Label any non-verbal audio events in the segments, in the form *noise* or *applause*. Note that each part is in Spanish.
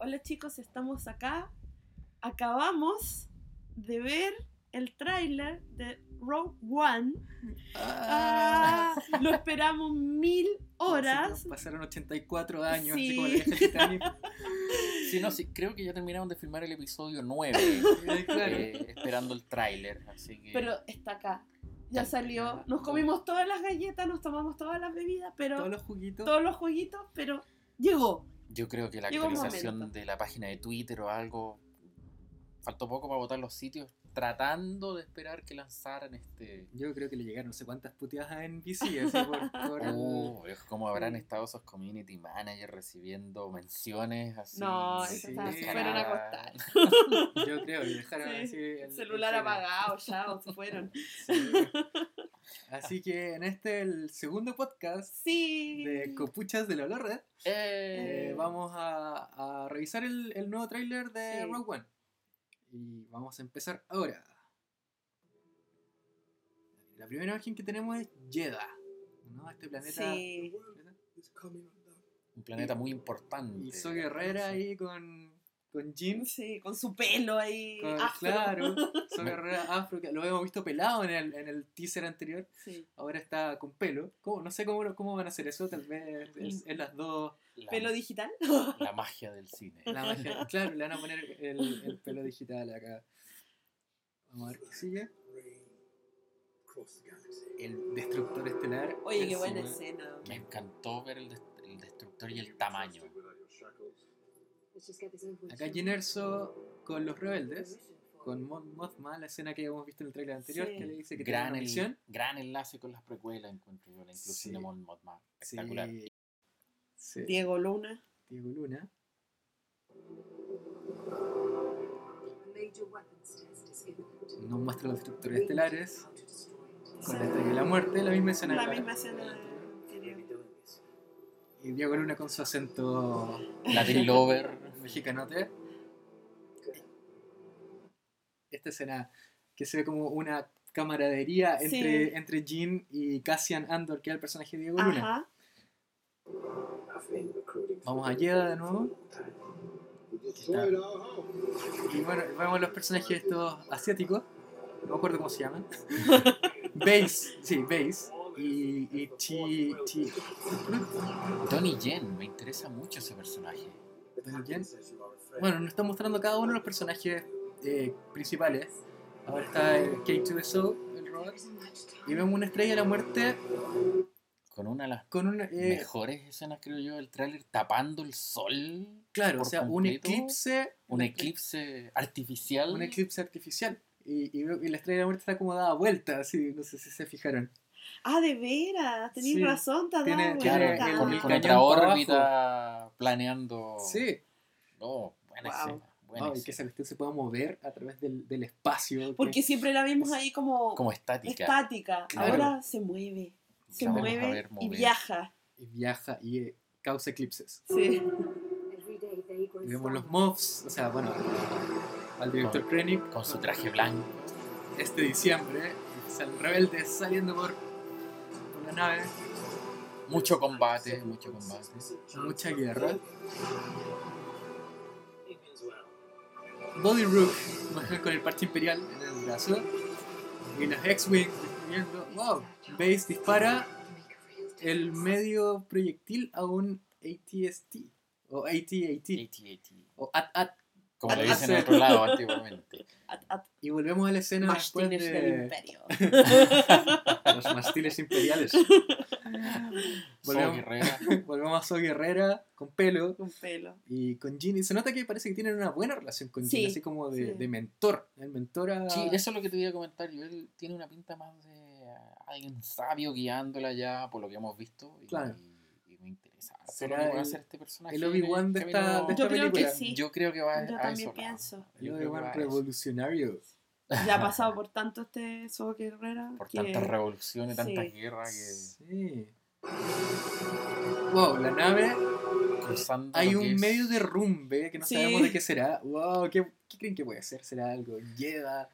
Hola chicos, estamos acá. Acabamos de ver el tráiler de Rogue One. Ah, lo esperamos mil horas. Pasaron 84 años, Sí. como. Sí, no, sí, creo que ya terminaron de filmar el episodio 9, *laughs* Eh, claro. esperando el tráiler, que... Pero está acá. Ya salió. Nos comimos todas las galletas, nos tomamos todas las bebidas, pero Todos los juguitos. todos los jueguitos, pero llegó. Yo creo que la Llegó actualización de la página de Twitter o algo, faltó poco para votar los sitios, tratando de esperar que lanzaran este... Yo creo que le llegaron no sé cuántas puteadas a NBC, así por... *laughs* por- Oh, es como habrán estado esos community managers recibiendo menciones así. No, Sí, se fueron a acostar. Yo creo que dejaron Sí, así el, El celular el- apagado, ya, o se fueron. Sí. Así que en este, el segundo podcast Sí. de Copuchas de la Olor Red, Eh, eh, vamos a, a revisar el, el nuevo tráiler de Sí. Rogue One. Y vamos a empezar ahora. La primera imagen que tenemos es Jeddah, ¿no? Este planeta. Sí. Un planeta muy importante. Y Guerrera ahí con, con. Sí, con su pelo ahí. con- afro. claro, *laughs* So Guerrera afro, que lo habíamos visto pelado en el, en el teaser anterior. Sí. Ahora está con pelo. ¿Cómo? No sé cómo, cómo van a hacer eso, tal vez es, es las dos. La, Pelo digital. *laughs* la magia del cine. La magia- claro, le van a poner el, el pelo digital acá. Vamos a ver qué sigue. El destructor estelar. Oye, qué buena escena. Me encantó ver el, el destructor y el tamaño. Acá Jyn Erso con los rebeldes. Con Mon Mothma, la escena que habíamos visto en el trailer anterior, Sí. que le dice que tiene Gran, una el- gran enlace con las precuelas, encuentro yo, la inclusión Sí. de Mon Mothma. Espectacular. Sí. Diego Luna. Diego Luna. Nos muestra los destructores estelares con la estrella de la muerte, la misma escena. La misma escena de. Y Diego Luna con su acento Latin Lover. Mexicanote. Esta escena que se ve como una camaradería entre, Sí. entre Jean y Cassian Andor, que es el personaje de Diego Luna. Ajá. Vamos a Jeddah de nuevo. Está- Y bueno, vemos los personajes estos asiáticos. No me acuerdo cómo se llaman. *laughs* Base, sí, Base. Y, y Chi. Chi. Tony Yen, me interesa mucho ese personaje. Yen. Bueno, nos está mostrando cada uno de los personajes eh, principales. Ahora está el K2SO, el robot. Y vemos una estrella de la muerte Con una de las con eh, mejores escenas, creo yo, del tráiler, tapando el sol. claro, o sea, un eclipse. Un eclipse artificial. Un eclipse artificial. Y, y, y la estrella de la muerte está como dada vuelta, así, no sé si se fijaron. Ah, de veras. Tenéis Sí. razón, te Tiene- tiene el- con, el con otra para abajo. órbita planeando. Sí. Oh, buena Wow. escena. y que esa cuestión se pueda mover a través del, del espacio. Porque que- siempre la vimos ahí como, Como estática. estática. Claro. Ahora se mueve. Se vamos mueve ver y viaja. y viaja y eh, causa eclipses. Sí. Y vemos los mobs, o sea, bueno, al director Krennic Con su traje blanco. este diciembre, y salen rebeldes saliendo por, por la nave, Mucho combate, mucho combate. mucha guerra. Body Rook, con el parche imperial en el brazo, y las X-Wing destruyendo. ¡Wow! Base dispara el medio proyectil a un ATST, o AT-AT, AT-AT. o AT-AT. Como le Ah, dicen en otro lado antiguamente. Y volvemos a la escena después Mastines del de imperio. *laughs* los mastiles imperiales. *laughs* Volvemos, Guerrera. *laughs* volvemos a So Guerrera con pelo Con pelo. y con Jin. Y se nota que parece que tienen una buena relación con Sí, así como de, sí. de mentor. El mentor a... Sí, eso es lo que te iba a comentar. Yo, él tiene una pinta más de alguien sabio guiándola ya por lo que hemos visto. Y, Claro. y Será a el- hacer este personaje. el Obi-Wan de esta- de Yo esta creo que película. sí. Yo creo que va Yo a también eso. pienso. El Obi-Wan a eso. revolucionario. Ya ha *laughs* pasado por tanto este So Guerrera. Por que- tantas revoluciones, tantas Sí. guerras que Sí. Wow, la nave. cruzando. Hay un es- medio derrumbe que no Sí. sabemos de qué será. Wow, ¿qué, qué creen que puede ser? ¿Será algo? Jeddah.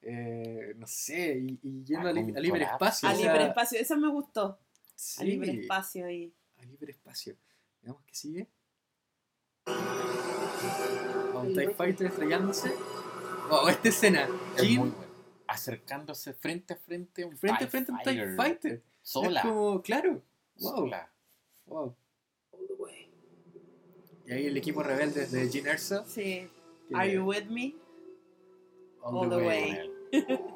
Eh, no sé, y, y yendo al, Algún al hiperespacio. Al o sea, liberespacio. Esa me gustó. sí, Al liberespacio ahí. al hiperespacio. Veamos qué sigue. A un TIE Fighter estrellándose. Wow, esta escena. Es Jin muy bueno. Acercándose frente a frente a un frente a TIE frente a un TIE Fighter. Fighter. Sola. Es como, claro. Wow. Sola. Wow. Y ahí el equipo rebelde de Jin Erso. Sí. Are you with me? all all the the way. way. *laughs*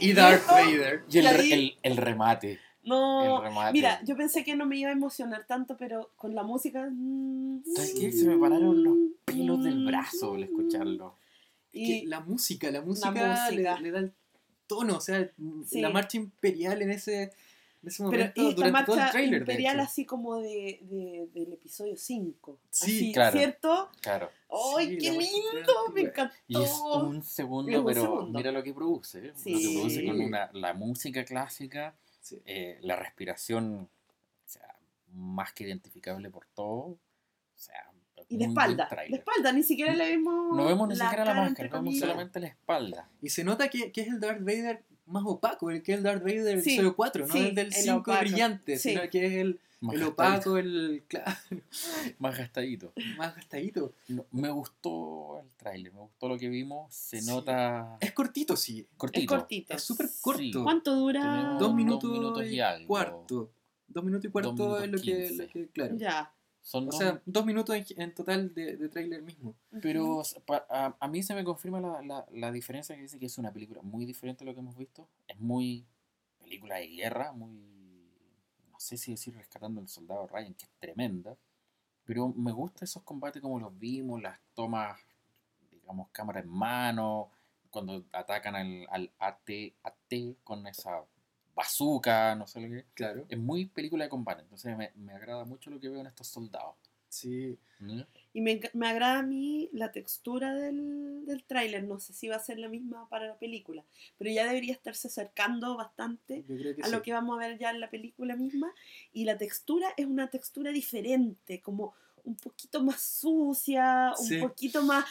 Y Darth Vader. Y el, el, el remate. No. Mira, yo pensé que no me iba a emocionar tanto, pero con la música. mm, ¿Sabes qué? Se me pararon los pelos del mm, brazo al escucharlo. que Y la música, la música, música. Le, le da el tono, o sea, Sí. la marcha imperial en ese, en ese Pero momento y esta durante todo el marcha trailer, imperial así como de, de- del episodio 5. Sí, así, claro. ¿Cierto? Claro. ¡Ay, Sí, qué marcha lindo! Me encantó. Y es un segundo, Es un pero segundo. mira lo que produce. ¿eh? Lo Sí. que produce con una, la música clásica, Sí. eh, la respiración, o sea, más que identificable por todo. O sea, Y muy de espalda. De espalda, ni siquiera le vemos. No vemos ni siquiera la cara, máscara, vemos solamente la espalda. Y se nota que, que es el Darth Vader más opaco, el que es el Darth Vader del Sí, episodio 4, no sí, el del el 5 opaco. brillante, Sí. sino que es el, Más el gastadito. opaco, el claro, Más gastadito. más gastadito. No, me gustó el tráiler, me gustó lo que vimos. Se Sí. nota Es cortito, sí. cortito. Es cortito. Es súper Sí. corto. ¿Cuánto dura? Tenemos Dos dos minutos, minutos y y algo. cuarto. Dos minutos y cuarto minutos es lo que, lo que- claro. Ya. Son O dos- sea, dos minutos en, en total de, de trailer mismo. Pero a, a mí se me confirma la, la, la diferencia que dice que es una película muy diferente a lo que hemos visto. Es muy película de guerra, muy, no sé si decir rescatando al soldado Ryan, que es tremenda. Pero me gusta esos combates como los vimos, las tomas, digamos, cámara en mano, cuando atacan al, al AT, AT con esa bazooka, no sé lo que. Claro. Es muy película de combate, entonces me, me agrada mucho lo que veo en estos soldados. Sí. Y me, me agrada a mí la textura del, del tráiler. No sé si va a ser la misma para la película, pero ya debería estarse acercando bastante a sí. lo que vamos a ver ya en la película misma. Y la textura es una textura diferente, como un poquito más sucia, Sí. un poquito más...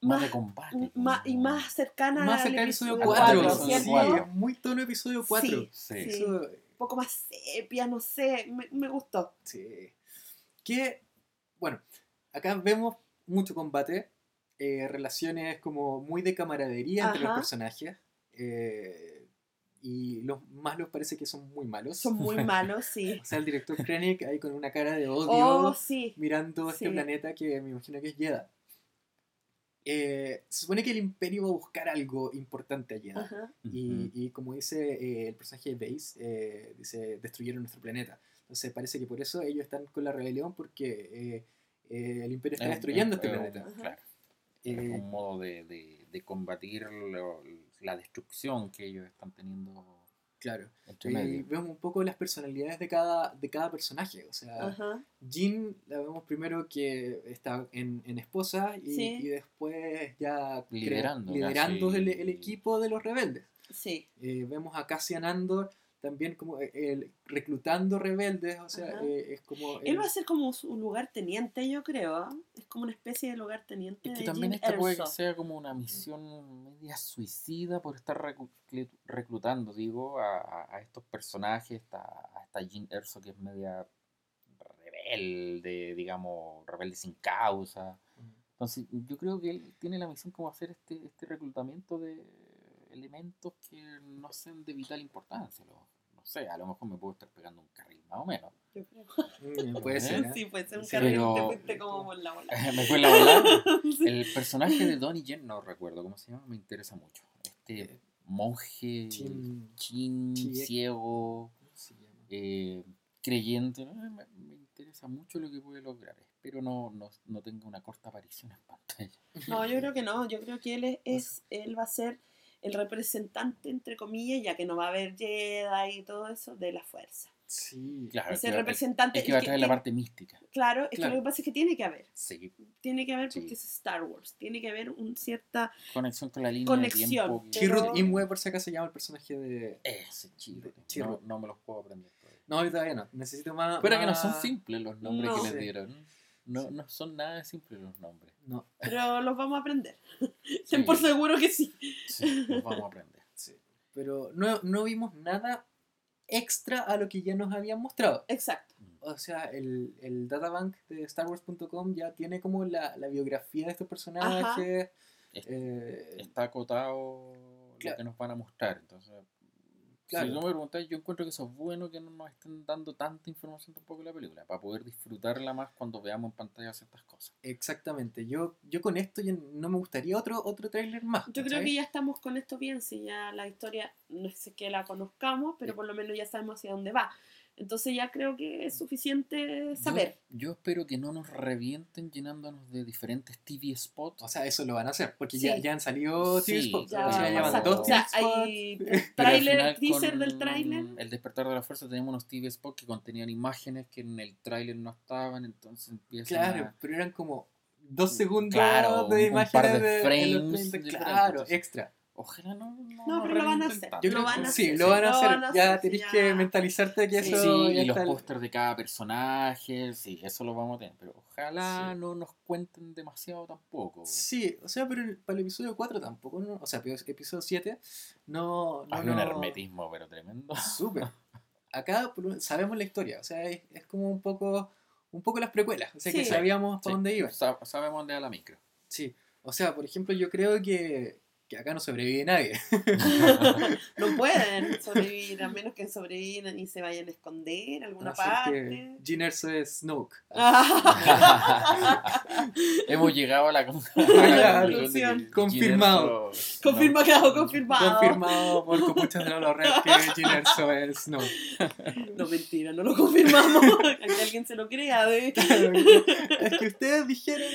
Más Más, de combate. un- como- más- y más cercana Más al cerca del episodio episodio 4. cuatro, sí, ¿cierto? es muy tono episodio 4. Sí. Sí. Sí. Eso, Un poco más sepia, no sé, me, me gustó. sí. Que, bueno, acá vemos mucho combate, eh, relaciones como muy de camaradería entre los personajes. eh, y los malos parece que son muy malos. Son muy *laughs* malos, sí. O sea, el director Krennic ahí con una cara de odio Oh, sí. mirando este planeta que me imagino que es Jedha. Eh, se supone que el Imperio va a buscar algo importante a Jedha. Ajá. Y, y como dice eh, el personaje de Base, eh, dice, destruyeron nuestro planeta. Entonces parece que por eso ellos están con la rebelión porque eh, eh, el Imperio está Es- destruyendo es- este es- planeta. Claro. Es Eh, un modo de, de, de combatir lo- la destrucción que ellos están teniendo claro. entre Y medio. vemos un poco las personalidades de cada, de cada personaje. O sea, Ajá. Jin la vemos primero que está en, en esposa y, Sí. y después ya Liderando liderando el equipo de los rebeldes. Sí. Eh, vemos a Cassian Andor también como eh, el- reclutando rebeldes, o sea, eh, es como... Él va a ser como su lugarteniente, yo creo. ¿ah? Es como una especie de lugarteniente. Es que de también esta puede que sea como una misión media suicida por estar reclu- reclutando, digo, a, a- estos personajes, a, a esta Jean Erso que es media rebelde, digamos, rebelde sin causa. Entonces, yo creo que él tiene la misión como hacer este, este reclutamiento de elementos que no sean de vital importancia. lo- no sé, a lo mejor me puedo estar pegando un carril, más o menos. Yo creo. Puede ser. ¿eh? Sí, puede ser un Sí, carril. pero- Te fuiste como por la bola. *laughs* me fue la. *laughs* Sí. El personaje de Donnie Yen, no recuerdo cómo se llama, me interesa mucho. Este monje Chin- ciego, eh, creyente. ¿no? Me, me interesa mucho lo que puede lograr. Espero no, no, no tenga una corta aparición en pantalla. No, yo creo que no. Yo creo que él es, es- él va a ser el representante, entre comillas, ya que no va a haber Jedi y todo eso, de la fuerza. Sí, Claro, Es que el va- representante. es que va a traer la tiene- parte mística. Claro, es Claro. que lo que pasa es que tiene que haber. Sí, Tiene que haber porque Sí. es Star Wars. Tiene que haber un cierta. conexión con la línea Conexión. de tiempo. que- Pero- Imwe, por si acaso, se llama el personaje de... Ese. Chirrut. No, no me los puedo aprender todavía. No, ahorita todavía no. Necesito más... Pero que no son más- simples los nombres No. que les Sí. dieron. No, no son nada simples los nombres. No, *laughs* Pero los vamos a aprender. Sí. Ten por seguro que sí. Sí, los vamos a aprender. *laughs* sí. Pero no, no vimos nada extra a lo que ya nos habían mostrado. Exacto. O sea, el, el databank de StarWars.com ya tiene como la, la biografía de estos personajes. Es- eh, Está acotado Claro. lo que nos van a mostrar. Entonces, Claro. si no me preguntáis, yo encuentro que eso es bueno que no nos estén dando tanta información tampoco de la película, para poder disfrutarla más cuando veamos en pantalla ciertas cosas. exactamente. Yo, yo con esto ya no me gustaría otro, otro tráiler más. Yo creo que ya estamos con esto bien, si ya la historia no es que la conozcamos, pero por lo menos ya sabemos hacia dónde va. Entonces ya creo que es suficiente saber. Yo, yo espero que no nos revienten llenándonos de diferentes TV spots. O sea, eso lo van a hacer, porque Sí. ya, ya han salido TV Sí, spots. Ya, o sea, ya van dos o TV sea, spots. hay *laughs* trailer, teaser del tráiler. El despertar de la fuerza tenemos unos TV spots que contenían imágenes que en el tráiler no estaban, entonces empiezan Claro, a... pero eran como dos segundos Claro, de un par imágenes de de, de frames 30, diferentes, claro, entonces. extra. Ojalá no, no, No, pero lo van a hacer. Lo van a sí, hacer, lo van a hacer. van a ya hacer, tenés ya. que mentalizarte que Sí, eso Sí, ya y los pósters de cada personaje, sí, eso lo vamos a tener, pero ojalá Sí. no nos cuenten demasiado tampoco. Sí, o sea, pero el- para el episodio 4 tampoco, ¿no? o sea, epi- episodio 7 no... no Hay un no- hermetismo, pero tremendo. Súper. *laughs* Acá sabemos la historia, o sea, es, es como un poco un poco las precuelas, o sea, que sabíamos Sí, para dónde iba. sa- sabemos dónde va la micro. Sí, o sea, por ejemplo, yo creo que, que acá no sobrevive nadie. *laughs* no pueden *laughs* sobrevivir, a menos que sobrevivan y se vayan a esconder a alguna Así parte. Erso es Snoke. *laughs* Hemos llegado a la, conclusión Confirmado. Ginerso- confirmado, confirmado. Confirmado por Copuchas de la Red que Jyn Erso es Snoke. No, mentira, no lo confirmamos. que alguien se lo crea. De... Claro, es que ustedes dijeron...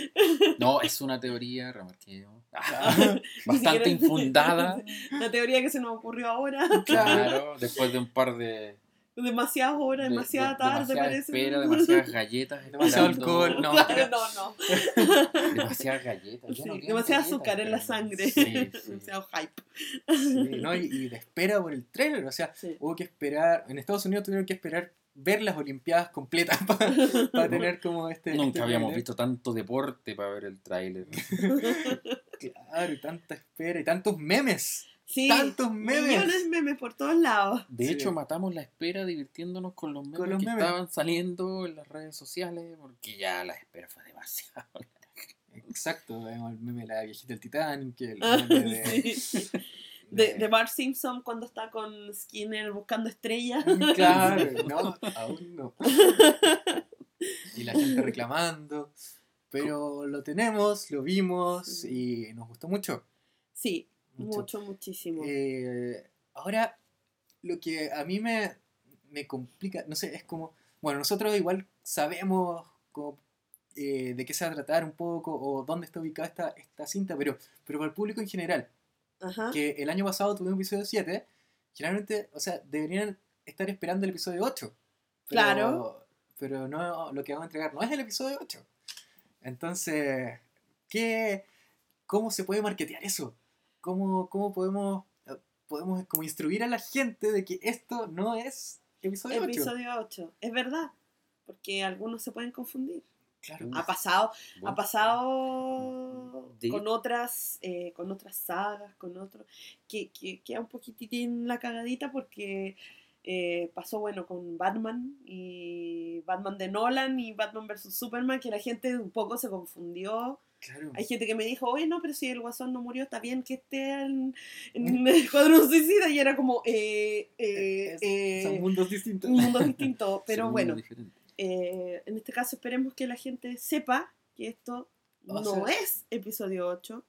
No, es una teoría, remarquemos. Ah, *laughs* *laughs* Bastante siquiera- infundada. *laughs* La teoría que se nos ocurrió ahora. Claro, después de un par de. Demasiadas horas, de- demasiada de- tarde, demasiada parece. espera, *laughs* demasiadas galletas. Demasiado alcohol, no. Claro, no, no. *laughs* Demasiadas galletas. Sí, no galletas, azúcar en la sangre. Sí, *laughs* sí. Demasiado hype. Sí, ¿no? y, y de espera por el trailer, o sea, Sí. hubo que esperar, en Estados Unidos tuvieron que esperar ver las Olimpiadas completas para tener como este... este Nunca habíamos visto tanto deporte para ver el tráiler. Claro, y tanta espera y tantos memes. Sí, Tantos memes. millones de memes por todos lados. De Sí. hecho, matamos la espera divirtiéndonos con los memes Con los que memes. estaban saliendo en las redes sociales, porque ya la espera fue demasiado. Exacto, vemos el meme de la viejita del Titanic, el Ah, meme de... *laughs* sí. De, de Bart Simpson cuando está con Skinner buscando estrellas. Claro, *laughs* no, aún no. *laughs* Y la gente reclamando. Pero lo tenemos, lo vimos y nos gustó mucho. Sí, mucho. mucho, muchísimo. Eh, ahora, lo que a mí me, me complica, no sé, es como, bueno, nosotros igual sabemos como, eh, de qué se va a tratar un poco o dónde está ubicada esta, esta cinta, pero, pero para el público en general, Ajá. que el año pasado tuvimos episodio 7, generalmente, o sea, deberían estar esperando el episodio 8. Pero, Claro. Pero no, lo que vamos a entregar no es el episodio 8. Entonces, ¿qué, ¿cómo se puede marketear eso? ¿Cómo, cómo podemos, eh, podemos como instruir a la gente de que esto no es episodio 8? Episodio 8. Es verdad. Porque algunos se pueden confundir. Claro. Ha pasado, ha pasado De- con otras, eh, con otras sagas, con otros, que, que queda un poquitín la cagadita porque eh, pasó bueno con Batman y Batman de Nolan y Batman vs Superman, que la gente un poco se confundió. Claro. Hay gente que me dijo, oye, no, pero si el guasón no murió, está bien que esté en, en el Escuadrón Suicida. Y era como, eh, eh, Es- eh, son mundos distintos. un mundo distinto. *laughs* Pero bueno, eh, en este caso esperemos que la gente sepa que esto O no sea- es episodio 8.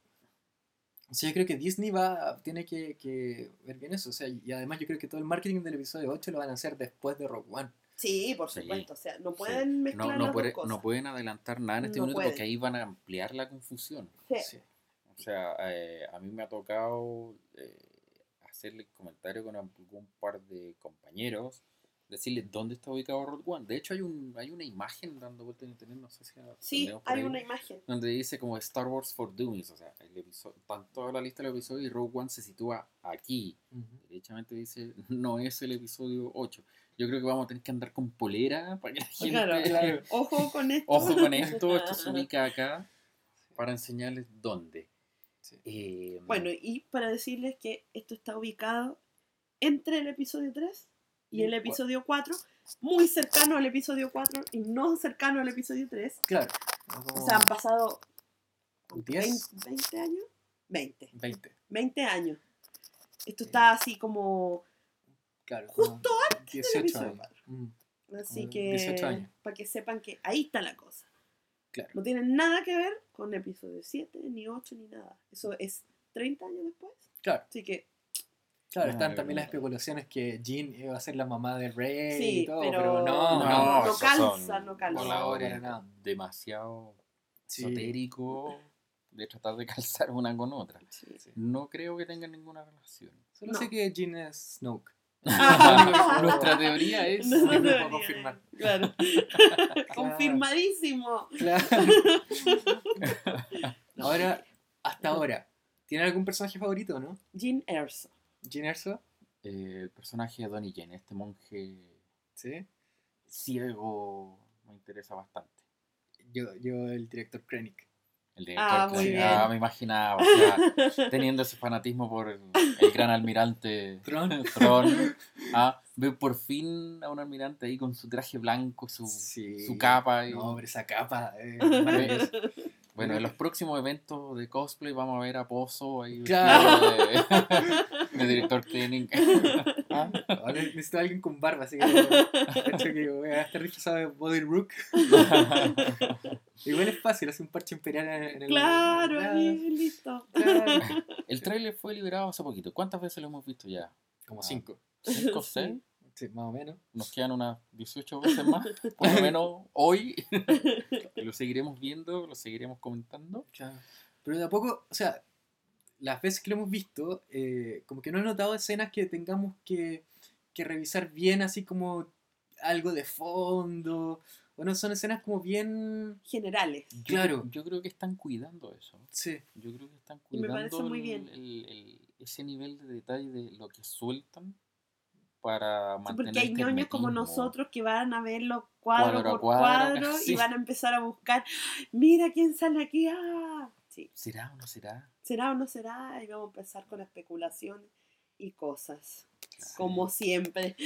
O sea, yo creo que Disney va, tiene que, que ver bien eso. O sea, y además yo creo que todo el marketing del episodio 8 lo van a hacer después de Rogue One. Sí, por Sí. supuesto. O sea, no Sí. pueden mezclar No, no, las puede- dos cosas. no pueden adelantar nada en este No minuto pueden. porque ahí van a ampliar la confusión. Sí. Sí. O sea, eh, a mí me ha tocado eh, hacerle comentario con algún par de compañeros, decirles dónde está ubicado Road One. De hecho, hay un hay una imagen dando vuelta en internet, no sé si Sí, hay ahí, una imagen. donde dice como Star Wars for Dummies, o sea, el episodio, está toda la lista del episodio y Rogue One se sitúa aquí. Ujú. Derechamente dice, no es el episodio 8. Yo creo que vamos a tener que andar con polera para que la gente... Claro, Claro. *laughs* Ojo con esto. Ojo con esto, esto se *laughs* ubica acá para enseñarles dónde. Sí. Eh, Bueno, y para decirles que esto está ubicado entre el episodio 3 y el episodio 4, muy cercano al episodio 4 y no cercano al episodio 3. Claro. O sea, han pasado 10, 20, 20 años. 20. 20. 20 años. Esto está así como... Claro. Justo 18 del episodio años. 4. Mm, Así que... 18 años. Para que sepan que ahí está la cosa. Claro. No tiene nada que ver con episodio 7, ni 8, ni nada. Eso es 30 años después. Claro. Así que Claro, están también las especulaciones que Jean iba a ser la mamá de Rey Sí, y todo, pero- pero, no, No, no, no calza, no calza. voladores para nada. demasiado Sí. esotérico de tratar de *laughs* calzar una con otra. sí. Sí. No creo que tengan ninguna relación. Solo No. sé que Jean es Snoke. *laughs* Nuestra teoría es No, no puedo debería. confirmar. *laughs* Claro. Confirmadísimo. Claro. *laughs* ahora, hasta ahora, ¿tiene algún personaje favorito, no? Jean Erso. Jean Erso, eh, el personaje de Donnie Yen, este monje sí. ciego, me interesa bastante. Yo, yo el director Krennic. El director Ah, que- muy bien. ah, me imaginaba, o sea, *laughs* teniendo ese fanatismo por el, el gran almirante Tron. *laughs* Thrawn, *laughs* ah, ver por fin a un almirante ahí con su traje blanco, su, Sí. su capa. Y, No, pero esa capa. eh, bueno, en los próximos eventos de cosplay vamos a ver a Pozo ahí Claro. de, de director Krennic. Ah, Ahora necesito a alguien con barba, así que cacho que voy a estar disfrazado de Body Rook. Igual es fácil, hace un parche imperial en, en el. Claro, ahí, listo. claro. *laughs* El tráiler fue liberado hace poquito. ¿Cuántas veces lo hemos visto ya? Como Ah. cinco. ¿Cinco *laughs* seis? Sí, más o menos. Nos quedan unas 18 veces más, por lo menos hoy. *laughs* Y lo seguiremos viendo, lo seguiremos comentando. Claro. Pero de a poco, o sea, las veces que lo hemos visto, eh, como que no he notado escenas que tengamos que, que revisar bien, así como algo de fondo. Bueno, son escenas como bien. Generales. Yo- Claro. Yo, creo que están cuidando eso. Sí, Yo creo que están Y me cuidando parece muy bien. el- el- ese nivel de detalle de lo que sueltan para Sí, mantener porque hay ñoños como nosotros que van a verlo cuadro, Cuadro por cuadro, cuadro *laughs* sí. y van a empezar a buscar, mira quién sale aquí. Ah, sí. ¿Será o no será? ¿Será o no será? Y vamos a empezar con especulaciones y cosas. Claro. Como siempre.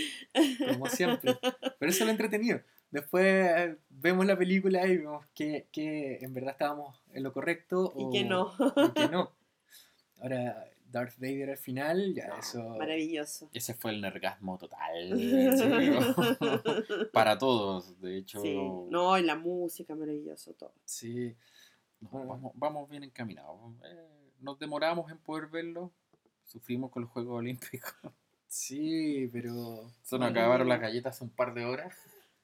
como siempre. Pero eso es lo entretenido. Después eh, vemos la película y vemos que, que en verdad estábamos en lo correcto Y o que no. y que *laughs* no. Ahora, Darth Vader al final, ya No, eso. Maravilloso. Ese fue el nergasmo total. *laughs* *laughs* para todos, de hecho. Sí. No, y la música, maravilloso todo. Sí. No, vamos, vamos bien encaminados. Eh, nos demoramos en poder verlo. Sufrimos con los Juegos Olímpicos. Sí, pero. Se nos acabaron las galletas hace un par de horas.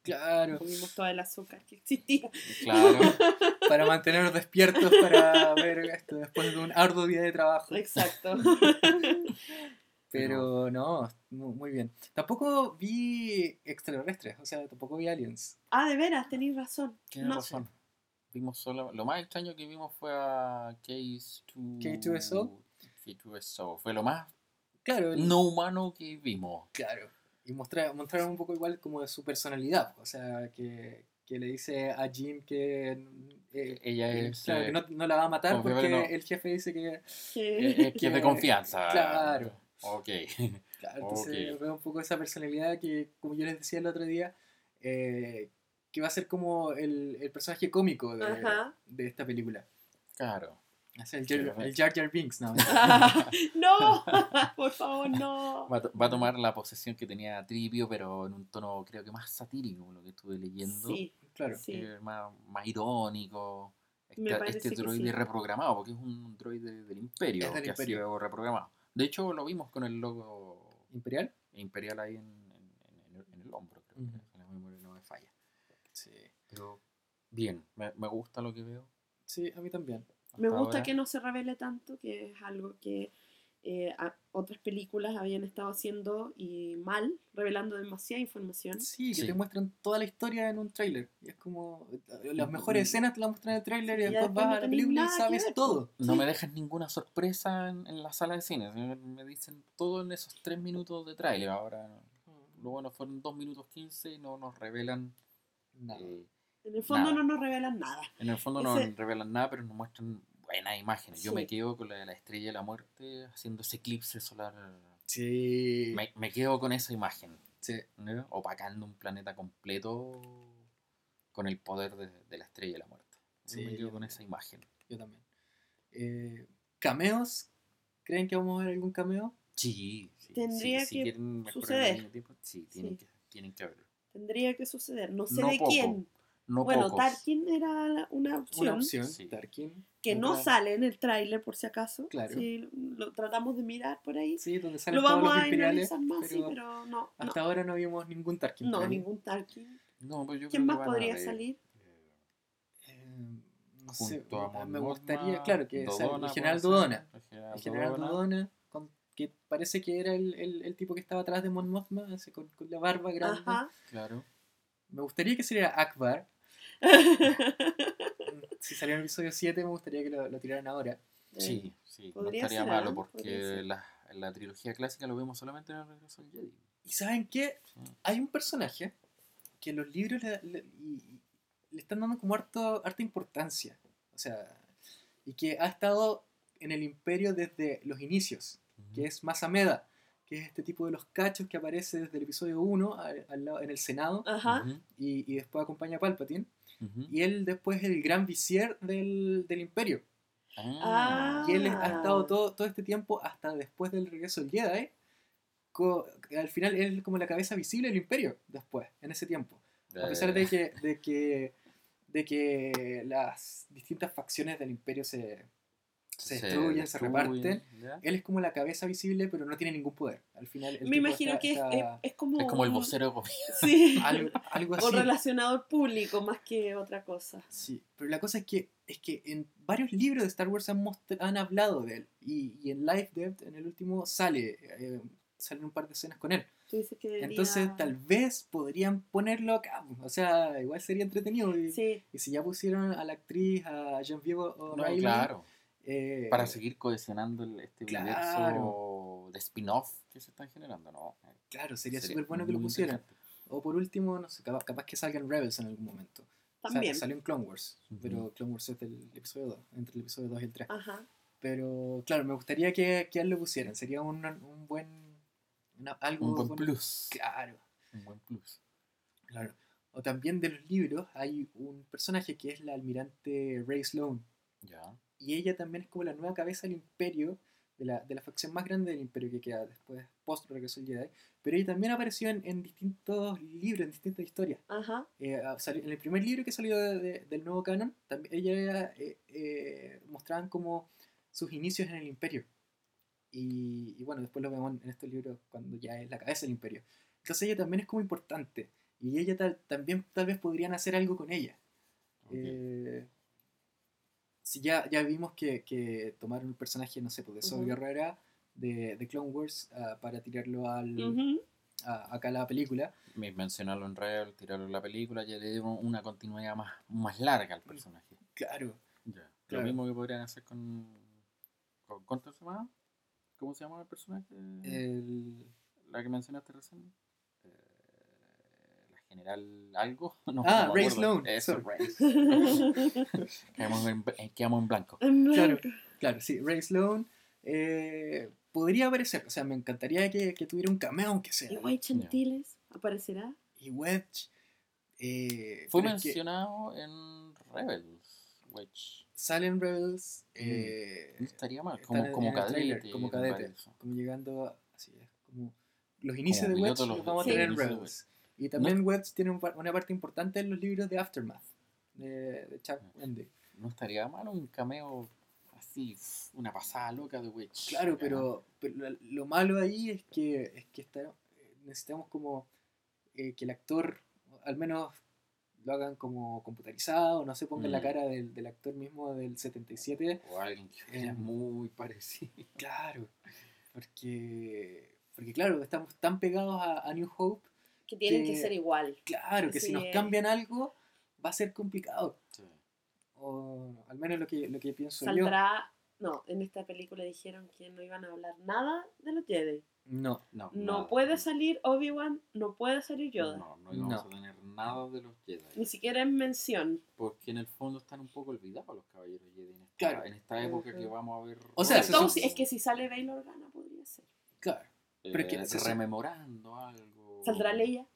Claro. Comimos todo el azúcar que existía. Claro. *laughs* Para mantenernos despiertos para ver esto después de un arduo día de trabajo. Exacto. *laughs* Pero no, mu- muy bien. Tampoco vi extraterrestres, o sea, tampoco vi aliens. Ah, de veras, tenéis razón. Tienes No sé. razón. Vimos solo, lo más extraño que vimos fue a K2... K2SO. K2SO. Fue lo más Claro, el- no humano que vimos. Claro. Y mostra- mostraron un poco igual como de su personalidad. O sea, que, que le dice a Jean que, eh, Ella que, es, claro, eh, que no, no la va a matar porque no. el jefe dice que... Eh, eh, que es de confianza. Claro. Ok. Claro, entonces veo un poco esa personalidad que, como yo les decía el otro día, eh, que va a ser como el, el personaje cómico de, de esta película. Claro. Es el, Sí, Jar, el Jar Jar Binks, ¿no? *laughs* no, *laughs* por favor, no. Va va a tomar la posesión que tenía Tripio, pero en un tono creo que más satírico, lo que estuve leyendo. Sí, Claro. sí. eh, más, más irónico. Este, este que droide sí. reprogramado, porque es un droide del Imperio, Es del que Imperio. ha sido reprogramado. De hecho, lo vimos con el logo ¿Imperial? imperial ahí en, en- en el, en el hombro, creo Ujú. que si la memoria no me falla. Sí. Pero bien, me, me gusta lo que veo. Sí, a mí también. Me gusta ahora. que no se revele tanto, que es algo que eh, a- otras películas habían estado haciendo y mal, revelando demasiada información. Sí, que Sí. te muestran toda la historia en un tráiler. Y es como, eh, las Mm, mejores mm. escenas te las muestran en el tráiler y después vas no a la película y sabes todo. No Sí. me dejan ninguna sorpresa en, en la sala de cine. Me, dicen todo en esos tres minutos de tráiler. Ahora, lo bueno fueron dos minutos 15 y no nos revelan. Nada. eh, En el fondo Nada. no nos revelan nada. en el fondo no Ese- nos revelan nada, pero nos muestran buenas imágenes. Yo Sí. me quedo con la de la estrella de la muerte haciendo ese eclipse solar. Sí. Me, me quedo con esa imagen. Sí. ¿no? opacando un planeta completo con el poder de, de la estrella de la muerte. Sí, me quedo con también. esa imagen. Yo también. Eh, ¿Cameos? ¿Creen que vamos a ver algún cameo? Sí, sí, Tendría sí, si que quieren mejorar suceder. tiempo, sí, tienen, Sí. Que, tienen que haberlo. Tendría que suceder. No sé No de poco, quién. No bueno, pocos. Tarkin era la- una opción. Una opción, Sí. Tarkin. Que no sale en el tráiler por si acaso. Claro. Sí, lo tratamos de mirar por ahí. Sí, donde salen lo todos vamos los a imperiales. analizar más, sí, pero pero no. hasta ahora no vimos ningún Tarkin. No, ningún Tarkin. No, pero yo ¿Quién creo más que a podría salir? eh, no sé, junto a me gustaría, claro, que Dodona, el general Dodona. El general, El general Dodona, Dodona, con- que parece que era el, el, el tipo que estaba atrás de Mon Mothma, con, con la barba grande. Ajá. Claro. Me gustaría que saliera Akbar. *laughs* Si en el episodio 7, me gustaría que lo, lo tiraran ahora. Sí, sí. No estaría ser, malo porque Podría ser. la, la trilogía clásica lo vemos solamente en el regreso al Jedi. ¿Y saben qué? Sí. Hay un personaje que en los libros le, le- están dando como harto, harta importancia. O sea, y que ha estado en el imperio desde los inicios, que es Masameda, que es este tipo de los cachos que aparece desde el episodio 1 al- al lado- en el Senado y, y después acompaña a Palpatine. Y él después es el gran visier del, del imperio. Ah, Y él ha estado todo, todo este tiempo hasta después del regreso del Jedi. co- al final él es como la cabeza visible del imperio después, en ese tiempo. A pesar de que, de que, de que las distintas facciones del imperio se, se destruyen, se reparten, ¿ya? él es como la cabeza visible, pero no tiene ningún poder. Al final, el Me imagino está- que es, está- es, es como. Es como el vocero de gobierno. *laughs* Sí. *laughs* algo, algo o así. relacionador público más que otra cosa. Sí, pero la cosa es que, es que en varios libros de Star Wars han, han hablado de él. Y, y en Life Death, en el último, sale eh, salen un par de escenas con él. Debería- Entonces, tal vez podrían ponerlo acá. O sea, igual sería entretenido. Y, Sí, y si ya pusieron a la actriz, a Genevieve No, O'Reilly. claro. Eh, Para seguir cohesionando el- este claro. universo de spin-off que se están generando, ¿no? Claro, sería súper bueno que lo pusieran. O por último, no sé, capaz, capaz que salgan Rebels en algún momento. También. salió en Clone Wars, pero Clone Wars es del episodio 2, entre el episodio 2 y el 3. Ajá. Pero claro, me gustaría que, que lo pusieran. Sería un, un buen. una- algo Un buen bueno. plus. Claro, Un buen plus. claro. O también de los libros hay un personaje que es la almirante Ray Sloan. Ya. Y ella también es como la nueva cabeza del imperio, de la, de la facción más grande del imperio que queda después, post regreso al Jedi. Pero ella también apareció en, en distintos libros, en distintas historias. Ajá. Eh, ah, salió- en el primer libro que salió de- de- del nuevo canon, también ella eh, eh, mostraban como sus inicios en el imperio. Y, y bueno, después lo vemos en estos libros cuando ya es la cabeza del imperio. Entonces ella también es como importante. Y ella tal, también tal vez podrían hacer algo con ella. Ok. Si ya, ya vimos que, que tomaron el personaje, no sé, pues de Saw Ujú. Guerrera de, de Clone Wars ah, para tirarlo al, Ujú. a- acá a la película. Me- Mencionarlo en Rebel, tirarlo en la película, ya le dieron una continuidad más, más larga al personaje. Claro, Ya. Claro. Lo mismo que podrían hacer con. con ¿Cuánto se llama? ¿Cómo se llama el personaje? el, La que mencionaste recién. General algo. *laughs* No, Ah, no Ray. Sloan, Eso. Ray. *laughs* quedamos, en, eh, quedamos en blanco. En Claro. blanco. Claro, sí, Ray Sloan eh, podría aparecer, o sea, me encantaría que, que tuviera un cameo, aunque sea. ¿Y White Chantiles aparecerá? Y Wedge. eh, Fue es que mencionado en Rebels, Wedge. Salen Rebels. eh, No estaría mal, como, como el trailer, cadete. como cadete. como llegando a. Así es, como. Los inicios Como de Wedge los, los- vamos a tener en Rebels. Y también Wedge tiene un una parte importante en los libros de Aftermath. De, de Chuck Wendy. No estaría mal un cameo así, una pasada loca de Wedge. Claro, pero, pero lo- lo malo ahí es que, es que está, necesitamos como eh, que el actor al menos lo hagan como computarizado, no se ponga en la Mm. cara del, del actor mismo del 77. O alguien que Eh, muy parecido. Claro, porque, porque claro, estamos tan pegados a, a New Hope, Que tienen que, Que- ser igual. claro, que si nos cambian algo va a ser complicado. Sí. O al menos lo que, lo que pienso yo. Saldrá. No, en esta película dijeron que no iban a hablar nada de los Jedi. No, No, No nada. puede salir Obi-Wan, no puede salir Yoda. No, no íbamos No. a tener nada de los Jedi. Ni siquiera en mención. Porque en el fondo están un poco olvidados los caballeros Jedi en esta, Claro. en esta época que Ujú. vamos a ver. O sea, si- es que si sale Bail Organa podría ser. claro. eh, pero es que se- rememorando algo. ¿Saldrá Leia?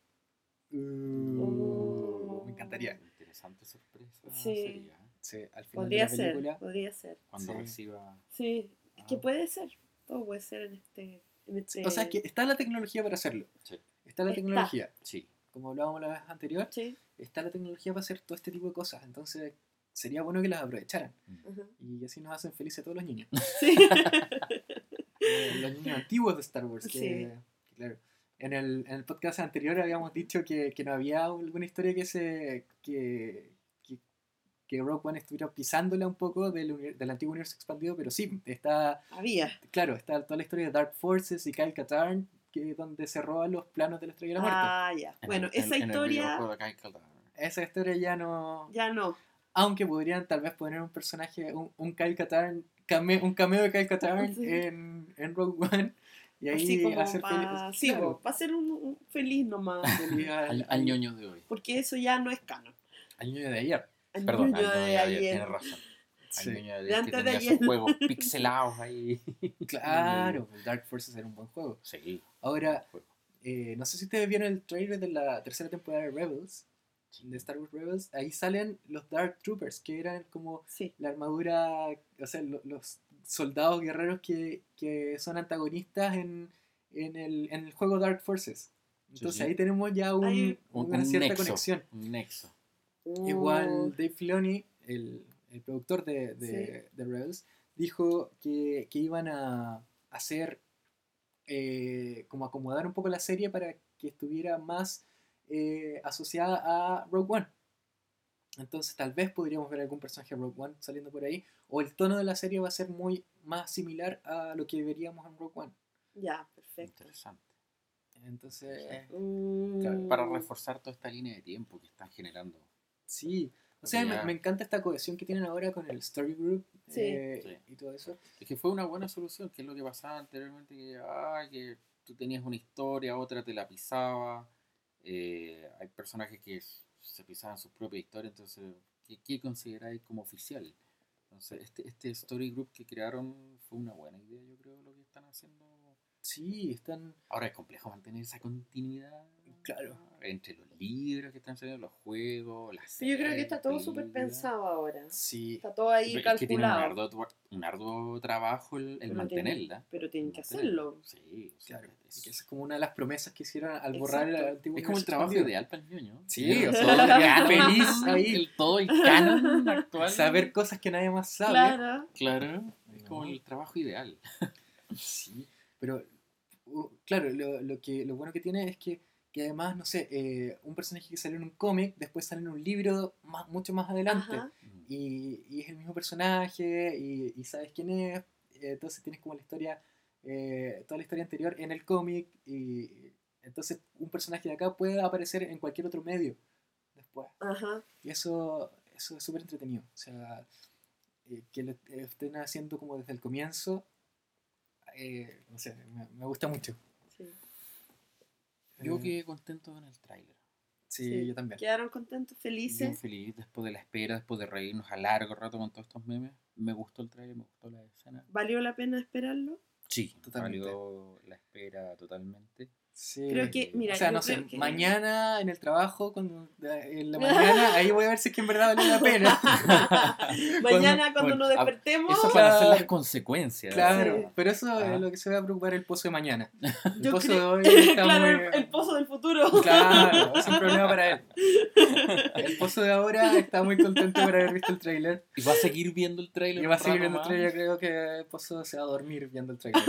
Uh, Oh. Me encantaría. Interesante sorpresa. Sí. sería. Sí, al final Podría de la ser, podría ser. Cuando Sí. reciba. Sí, es que Ah. puede ser. Todo puede ser en este. En este... O sea, es que está la tecnología para hacerlo. Sí. Está la Está. tecnología. Sí. Como hablábamos la vez anterior, Sí. está la tecnología para hacer todo este tipo de cosas. Entonces, sería bueno que las aprovecharan. ajá. Y así nos hacen felices a todos los niños. Sí. *laughs* Los niños antiguos de Star Wars. Que, Sí. que claro. En el, en el podcast anterior habíamos dicho que, que no había alguna historia que se. que, que, que Rogue One estuviera pisándola un poco del, del antiguo universo expandido, pero sí, está. Había. Claro, está toda la historia de Dark Forces y Kyle Katarn, que donde se roban los planos de la estrella de la muerte. Ah, ya. En Bueno, el- esa en historia. Esa historia ya no. ya no. Aunque podrían tal vez poner un personaje, un, un Kyle Katarn, came- un cameo de Kyle Katarn *laughs* Sí. en, en Rogue One. Y ahí Así como hacer para feliz- sí, claro, para ser un, un feliz nomás. *laughs* feliz al, Al, ñoño de hoy. Porque eso ya no es canon. al ñoño de ayer. Perdón, niño al ñoño de de ayer. ayer. Tienes razón. Al ñoño de De ayer que antes de tenía ayer. esos juegos *laughs* pixelados ahí. Claro, el Dark Forces era un buen juego. Sí. Ahora, eh, no sé si ustedes vieron el trailer de la tercera temporada de Rebels, de Star Wars Rebels. Ahí salen los Dark Troopers, que eran como Sí. la armadura, o sea, lo- los soldados guerreros que, que son antagonistas en, en, el, en el juego Dark Forces. Entonces sí. ahí tenemos ya un- una un cierta nexo, conexión. Un nexo. Igual Dave Filoni, el, el productor de, de, de Rebels, dijo que, que iban a hacer eh, como acomodar un poco la serie para que estuviera más eh, asociada a Rogue One. Entonces tal vez podríamos ver algún personaje de Rogue One saliendo por ahí, o el tono de la serie va a ser muy más similar a lo que veríamos en Rogue One. Ya, perfecto. Interesante. Entonces, Mm, Claro, Para reforzar toda esta línea de tiempo que están generando. sí. O sea, me, encanta esta cohesión que tienen ahora con el Story Group Sí. eh, Sí. y todo eso. Es que fue una buena solución, que es lo que pasaba anteriormente, que, ah, que tú tenías una historia, otra te la pisaba. eh, hay personajes que se pisaban sus propias historias, entonces, ¿qué, qué consideráis como oficial? Entonces, este, este story group que crearon fue una buena idea, yo creo, lo que están haciendo. Sí, están. Ahora es complejo mantener esa continuidad Claro. entre los libros que están saliendo, los juegos, las Yo creo que está todo súper pensado ahora. Sí. Está todo ahí Pero es que tiene un calculado. arduo, un arduo trabajo el, el mantenerla. tienen- pero tienen que hacerlo. Sí, Claro. es, y que esa es como una de las promesas que hicieron al borrar el antiguo es como el trabajo ideal para el ñoño. Sí, o sea, *laughs* feliz ahí. el- todo el canon actual. Saber cosas que nadie más sabe. Claro. Claro, es como No. el trabajo ideal. Sí, pero claro, lo, lo que, lo bueno que tiene es que, que además, no sé, eh, un personaje que salió en un cómic, después sale en un libro más, mucho más adelante. Ajá. y, y es el mismo personaje y, y sabes quién es, eh, entonces tienes como la historia, eh, toda la historia anterior en el cómic y entonces un personaje de acá puede aparecer en cualquier otro medio después. Ajá. Y eso, eso es súper entretenido. O sea, eh, que lo estén haciendo como desde el comienzo, eh, no sé, me, me gusta mucho. Sí. Yo Eh, quedé contento con el tráiler. sí, Sí. yo también. Quedaron contentos, Bien felices. feliz después de la espera, después de reírnos a largo rato con todos estos memes. Me gustó el tráiler, me gustó la escena. ¿Valió la pena esperarlo? Sí, Totalmente. valió la espera totalmente. Sí. Creo que, mira, o sea, no sé, que- mañana en el trabajo, cuando, en la *laughs* mañana, ahí voy a ver si es que en verdad valió la pena. *laughs* Mañana cuando bueno, nos despertemos, Eso para hacer Claro. las consecuencias. Claro, Sí. pero eso Ah. es lo que se va a preocupar el pozo de mañana. *laughs* El yo pozo de hoy está claro, muy- el, el pozo del futuro. Claro, es un problema para él. El pozo de ahora está muy contento por haber visto el tráiler. Y va a seguir viendo el tráiler. Y va a seguir viendo el tráiler, creo que el pozo se va a dormir viendo el tráiler.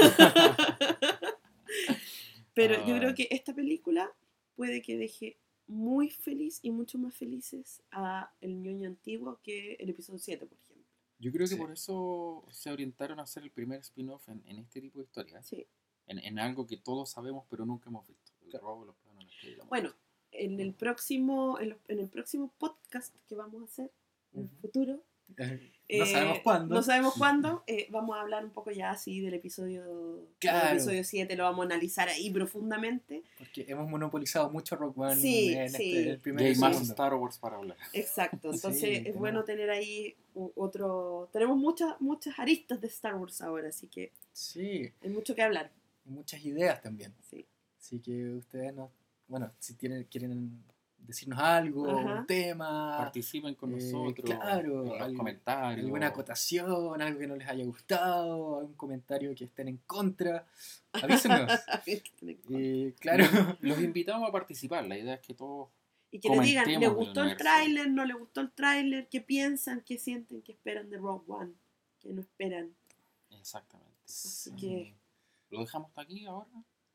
Pero yo Ah. creo que esta película puede que deje muy feliz y mucho más felices a el ñoño antiguo que el episodio 7, por ejemplo. Yo creo que Sí. por eso se orientaron a hacer el primer spin-off en, en este tipo de historias. Sí. En, en algo que todos sabemos pero nunca hemos visto. El Claro. robo, los planos, la Bueno, en el próximo, en, los- en el próximo podcast que vamos a hacer en el futuro, no eh, sabemos cuándo. No sabemos cuándo. eh, vamos a hablar un poco ya así del episodio, Claro. del episodio 7, lo vamos a analizar ahí profundamente. Porque hemos monopolizado mucho Rock One Sí, en sí. este, el Y primer hay y más segundo. Star Wars para hablar. Exacto. *laughs* Entonces Sí, es bueno tener ahí otro... Tenemos muchas, muchas aristas de Star Wars ahora, así que Sí, hay mucho que hablar. y muchas ideas también. Sí. Así que ustedes nos bueno, si tienen, quieren decirnos algo, Ajá. un tema, Participen con Eh, nosotros. claro, algo- comentarios. alguna acotación, algo que no les haya gustado, algún comentario que estén en contra, avísenos. *laughs* y claro, Los invitamos a participar. La idea es que todos Y que le digan, ¿le el gustó el tráiler? ¿No le gustó el tráiler? ¿Qué piensan? ¿Qué sienten? ¿Qué esperan de Rogue One? ¿Qué no esperan? Exactamente. Así Sí. que- ¿Lo dejamos hasta aquí ahora?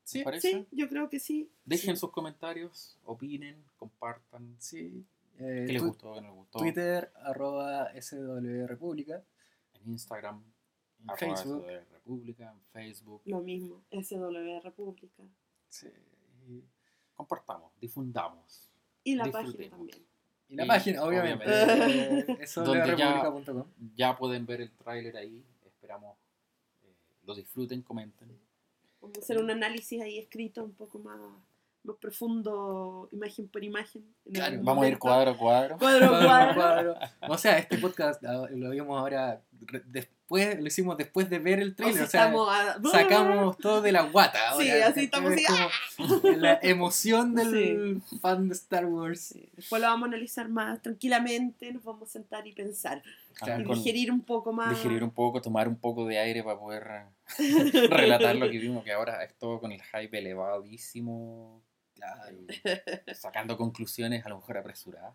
Sí. Sí, yo creo que sí. Dejen Sí. sus comentarios, opinen, compartan. sí. Eh, ¿Qué les gustó? ¿Qué no les gustó? Twitter, arroba SW República, En Instagram, en arroba Facebook. SW República, en Facebook. Lo mismo, SW República. sí, Compartamos, difundamos. Y la página también. Y la Y, página, obviamente. obviamente. *laughs* eh, ya- swrepublica.com. Ya pueden ver el tráiler ahí. Esperamos eh, lo disfruten, comenten. Hacer un análisis ahí escrito un poco más, más profundo, imagen por imagen. en Claro, Vamos a ir cuadro a cuadro. Cuadro a Cuadro, cuadro. cuadro. O sea, este podcast ah, lo vimos ahora re- después, lo hicimos después de ver el O trailer. sea, O sea, a- *laughs* sacamos todo de la guata. Sí, así estamos Es así, como la emoción del fan de Star Wars. Sí, Después lo vamos a analizar más tranquilamente, nos vamos a sentar y pensar. Claro, y con- digerir un poco más. digerir un poco, tomar un poco de aire para poder *laughs* relatar lo que vimos, que ahora es todo con el hype elevadísimo, Claro. sacando conclusiones a lo mejor apresuradas.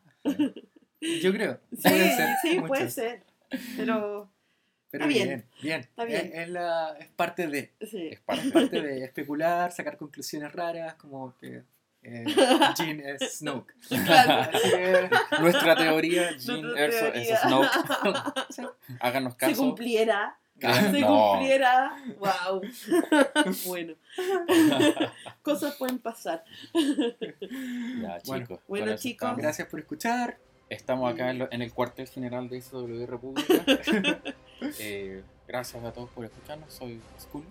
Yo creo. Sí, ser sí, puede ser. Pero Pero Está bien. bien, bien. Está bien. Es, es la, es parte de. sí. Es parte. Parte de *laughs* especular, sacar conclusiones raras, como que eh, Jean es *laughs* Snoke. Claro. *laughs* Así que, Nuestra teoría, Jean Nuestra Erso es. Snoke. Háganos Se caso. cumpliera. Créanos- Se no. cumpliera. Wow. bueno. Cosas pueden pasar. Ya, Bueno. chicos. Bueno, eso chicos. estamos. gracias por escuchar. Estamos acá en, lo- en el cuartel general de SW República. Eh, gracias a todos por escucharnos. Soy Skull.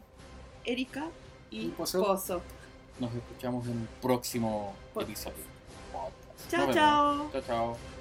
Erika y Y Pozo. Pozo. Nos escuchamos en un próximo episodio. Chao, chao. Chao, chao.